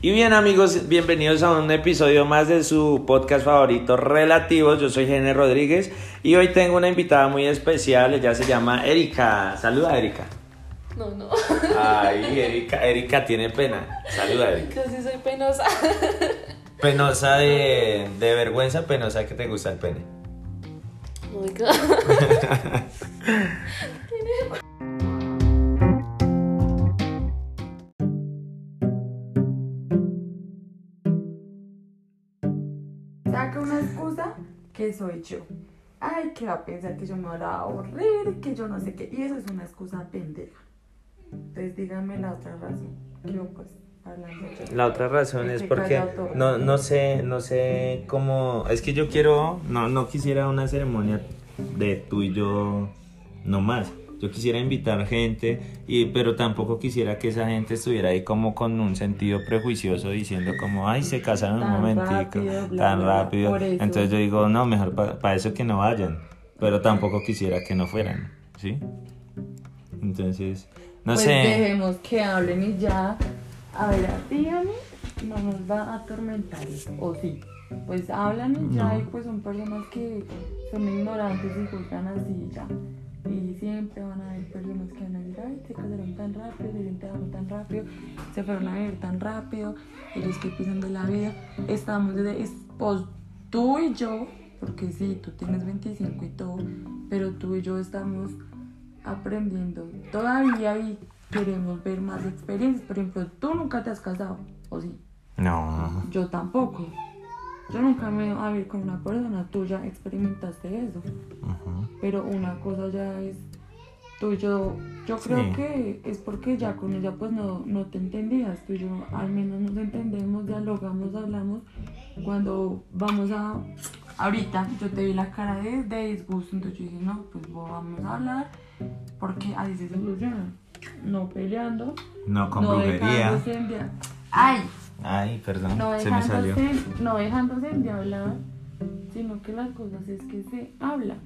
Y bien amigos, bienvenidos a un episodio más de su podcast favorito Relativos. Yo soy Gene Rodríguez y hoy tengo una invitada muy especial, ella se llama Erika. Saluda Erika. No, no. Ay, Erika, Erika tiene pena. Saluda Erika. Yo sí soy penosa. Penosa de, de vergüenza, penosa que te gusta el pene. Oiga. Saca soy yo. Ay, que va a pensar que yo me voy a aburrir, que yo no sé qué. Y eso es una excusa pendeja. Entonces díganme la otra razón. Yo pues. La otra razón es porque no, no sé, no sé cómo. Es que yo quiero. No, no quisiera una ceremonia de tú y yo no más. Yo quisiera invitar gente, y, pero tampoco quisiera que esa gente estuviera ahí como con un sentido prejuicioso diciendo como, ay, se casaron un momentico, rápido, tan rápido. Entonces yo digo, no, mejor para eso que no vayan. Pero tampoco quisiera que no fueran, ¿sí? Entonces, no pues sé. dejemos que hablen y ya. A ver, mí no nos va a atormentar. O sí. Pues hablan y ya. No. Y pues son personas que son ignorantes y juzgan así y ya. Y siempre van a haber personas que van a decir, ay, se casaron tan rápido, se enteraron tan rápido, se fueron a ver tan rápido, ellos que piensan de la vida. Estamos desde, es- pues tú y yo, porque sí, tú tienes 25 y todo, pero tú y yo estamos aprendiendo todavía y queremos ver más experiencias. Por ejemplo, tú nunca te has casado, ¿o sí? No. Yo tampoco. Yo nunca me voy a ver con una persona, tú ya experimentaste eso. Ujú. Pero una cosa ya es tú y yo, yo creo Sí. que es porque ya con ella pues no, no te entendías, tú y yo al menos nos entendemos, dialogamos, hablamos. Cuando vamos a, ahorita yo te vi la cara de, de disgusto, entonces yo dije, no, pues vamos a hablar, porque así se soluciona, no peleando, No con no brujería. ay, Ay, perdón, no se me salió. no dejándose de hablar, sino que las cosas es que se hablan.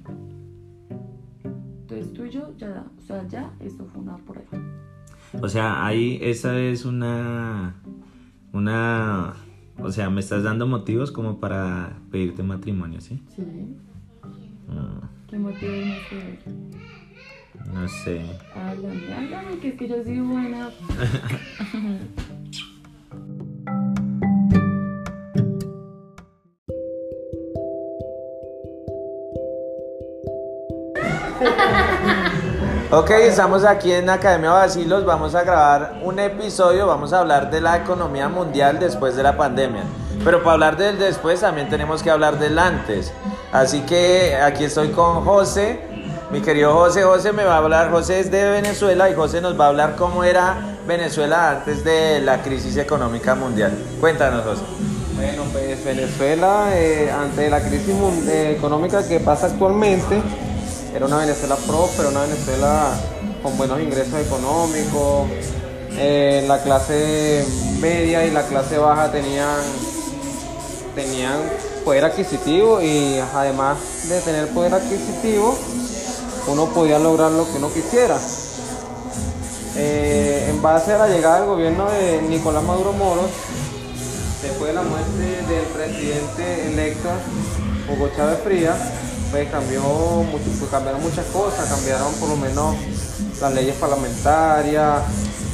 Entonces tú y yo ya, da- o sea, ya esto fue una prueba. O sea, ahí esa es una una o sea, me estás dando motivos como para pedirte matrimonio, ¿sí? Sí. Mm, ¿Qué motivo no sé? no sé. Háblame, háblame, que es que yo soy buena. Ok, estamos aquí en Academia Basilos, vamos a grabar un episodio, vamos a hablar de la economía mundial después de la pandemia. Pero para hablar del después también tenemos que hablar del antes. Así que aquí estoy con José, mi querido José. José me va a hablar, José es de Venezuela y José nos va a hablar cómo era Venezuela antes de la crisis económica mundial. Cuéntanos, José. Bueno, pues Venezuela, eh, ante la crisis eh, económica que pasa actualmente, era una Venezuela próspera, una Venezuela con buenos ingresos económicos. eh, la clase media y la clase baja tenían, tenían poder adquisitivo y además de tener poder adquisitivo, uno podía lograr lo que uno quisiera. Eh, en base a la llegada del gobierno de Nicolás Maduro Moros, después de la muerte del presidente electo Hugo Chávez Frías, pues cambió mucho, pues cambiaron muchas cosas, cambiaron por lo menos las leyes parlamentarias,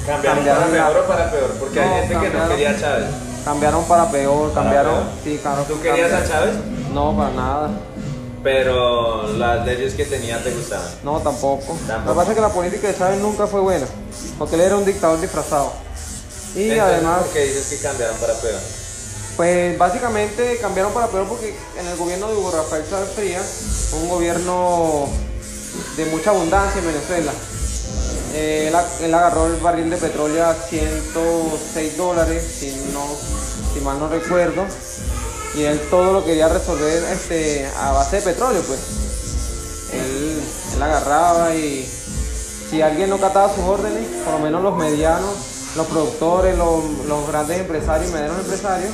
¿Cambiaron para Cambiaron la- peor o para peor? Porque hay No, gente que no quería a Chávez. cambiaron para peor, ¿Para cambiaron, peor? sí, claro, ¿Tú querías a. Chávez? No, para nada, Pero las leyes que tenía te gustaban. no tampoco. Lo Tampoco. que pasa es que la política de Chávez nunca fue buena, porque él era un dictador disfrazado. Y Entonces, además, ¿por qué dices que cambiaron para peor? Pues básicamente cambiaron para peor porque en el gobierno de Hugo Rafael Frías, un gobierno de mucha abundancia en Venezuela. Eh, él, él agarró el barril de petróleo a 106 dólares, si, no, si mal no recuerdo, y él todo lo quería resolver este, a base de petróleo, pues. Él, él agarraba y si alguien no cataba sus órdenes, por lo menos los medianos, los productores, los, los grandes empresarios y medianos empresarios,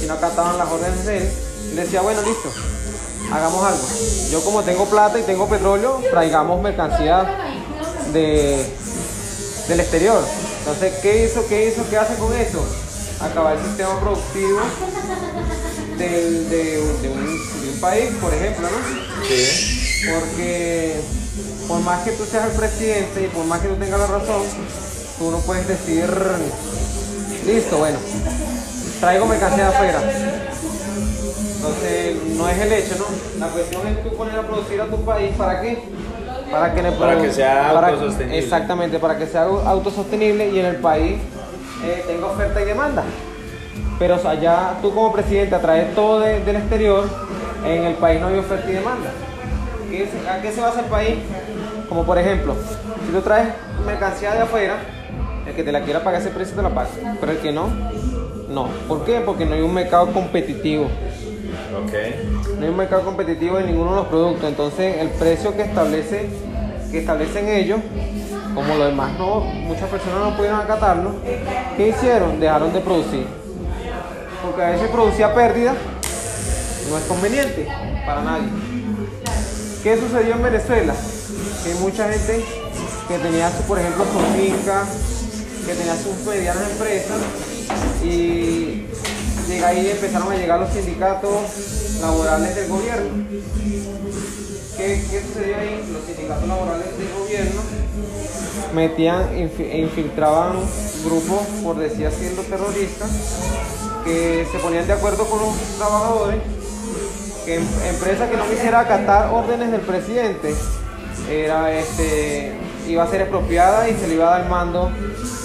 si no acataban las órdenes de él, él decía, bueno, listo, hagamos algo. Yo como tengo plata y tengo petróleo, traigamos mercancías de, del exterior. Entonces, ¿qué hizo? ¿Qué hizo? ¿Qué hace con eso? acabar el sistema productivo de un, de un país, por ejemplo, ¿no? Sí. Porque por más que tú seas el presidente y por más que tú tengas la razón, tú no puedes decir, listo, bueno, traigo mercancía de afuera. Entonces, no es el hecho, ¿no? La cuestión es tú poner a producir a tu país, ¿para qué? Para que, Para que sea para- autosostenible. Exactamente, para que sea au- autosostenible y en el país eh, tenga oferta y demanda. Pero o sea, ya tú como presidente atraes todo de- del exterior, en el país no hay oferta y demanda. ¿Qué se- ¿A qué se basa el país? Como por ejemplo, si tú traes mercancía de afuera, el que te la quiera pagar ese precio te la paga, pero el que no, no. ¿Por qué? Porque no hay un mercado competitivo. Ok. No hay un mercado competitivo de ninguno de los productos. Entonces el precio que establece, que establecen ellos, como los demás no, muchas personas no pudieron acatarlo, ¿qué hicieron? Dejaron de producir. Porque a veces producir a pérdida no es conveniente para nadie. ¿Qué sucedió en Venezuela? Que mucha gente que tenía, por ejemplo, su finca, que tenía sus medianas empresas, y llega ahí empezaron a llegar los sindicatos laborales del gobierno. ¿Qué, qué sucedió ahí? Los sindicatos laborales del gobierno metían, infi- e infiltraban grupos, por decir así, terroristas, que se ponían de acuerdo con los trabajadores, que em- empresa que no quisiera acatar órdenes del presidente era este iba a ser expropiada y se le iba a dar mando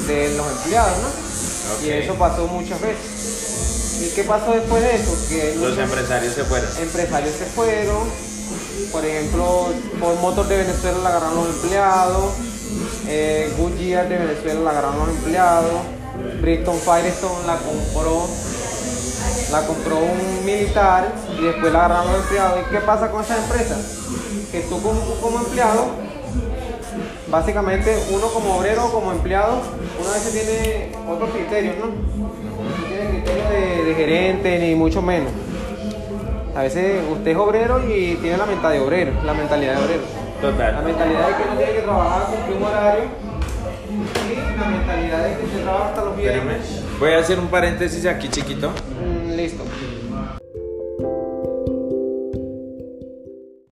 de los empleados, ¿no? Y eso pasó muchas veces. ¿Y qué pasó después de eso? Que Los empresarios se fueron. empresarios se fueron, por ejemplo, por Motor de Venezuela la agarraron los empleados, eh, Goodyear de Venezuela la agarraron los empleados, Bristol Firestone la compró, la compró un militar y después la agarraron los empleados. ¿Y qué pasa con esas empresas? Que tú como, como empleado, básicamente uno como obrero o como empleado, uno a veces tiene otros criterios, ¿no? No tiene criterios de, de gerente ni mucho menos. A veces usted es obrero y tiene la mentalidad de obrero, la mentalidad de obrero. La Total. mentalidad de que uno tiene que trabajar, cumplir un horario y la mentalidad de que se trabaja hasta los viernes. Voy a hacer un paréntesis aquí chiquito. Mm, listo.